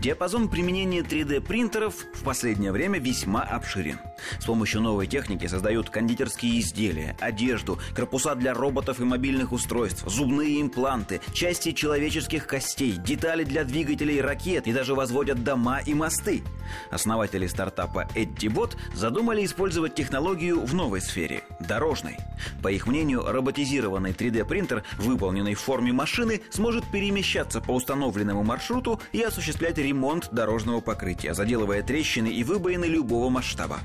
Диапазон применения 3D-принтеров в последнее время весьма обширен. С помощью новой техники создают кондитерские изделия, одежду, корпуса для роботов и мобильных устройств, зубные импланты, части человеческих костей, детали для двигателей ракет и даже возводят дома и мосты. Основатели стартапа EddyBot задумали использовать технологию в новой сфере – дорожной. По их мнению, роботизированный 3D-принтер, выполненный в форме машины, сможет перемещаться по установленному маршруту и осуществлять ремонт дорожного покрытия, заделывая трещины и выбоины любого масштаба.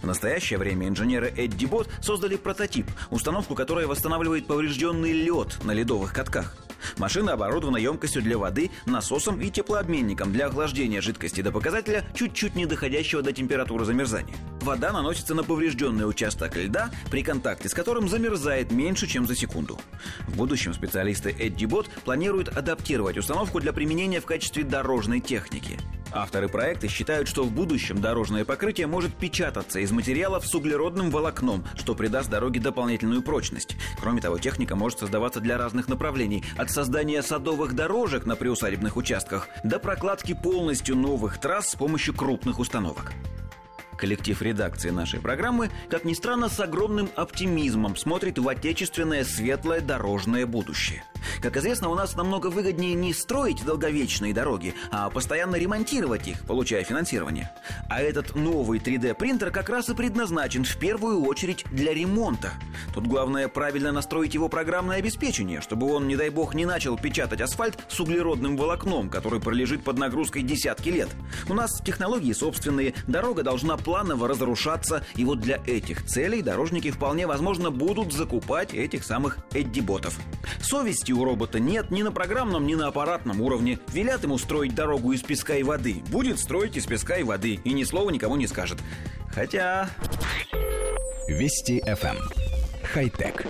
В настоящее время инженеры Эдди Бот создали прототип, установку которой восстанавливает поврежденный лед на ледовых катках. Машина оборудована емкостью для воды, насосом и теплообменником для охлаждения жидкости до показателя, чуть-чуть не доходящего до температуры замерзания. Вода наносится на поврежденный участок льда, при контакте с которым замерзает меньше, чем за секунду. В будущем специалисты Эдди Бот планируют адаптировать установку для применения в качестве дорожной техники. Авторы проекта считают, что в будущем дорожное покрытие может печататься из материалов с углеродным волокном, что придаст дороге дополнительную прочность. Кроме того, техника может создаваться для разных направлений, от создания садовых дорожек на приусадебных участках до прокладки полностью новых трасс с помощью крупных установок. Коллектив редакции нашей программы, как ни странно, с огромным оптимизмом смотрит в отечественное светлое дорожное будущее. Как известно, у нас намного выгоднее не строить долговечные дороги, а постоянно ремонтировать их, получая финансирование. А этот новый 3D-принтер как раз и предназначен в первую очередь для ремонта. Тут главное правильно настроить его программное обеспечение, чтобы он, не дай бог, не начал печатать асфальт с углеродным волокном, который пролежит под нагрузкой десятки лет. У нас технологии собственные, дорога должна планово разрушаться, и вот для этих целей дорожники вполне возможно будут закупать этих самых Эдди-ботов. Совести у робота нет ни на программном, ни на аппаратном уровне. Велят ему строить дорогу из песка и воды. Будет строить из песка и воды, и ни слова никому не скажет. Хотя... Вести FM. Эм. Хай-тек.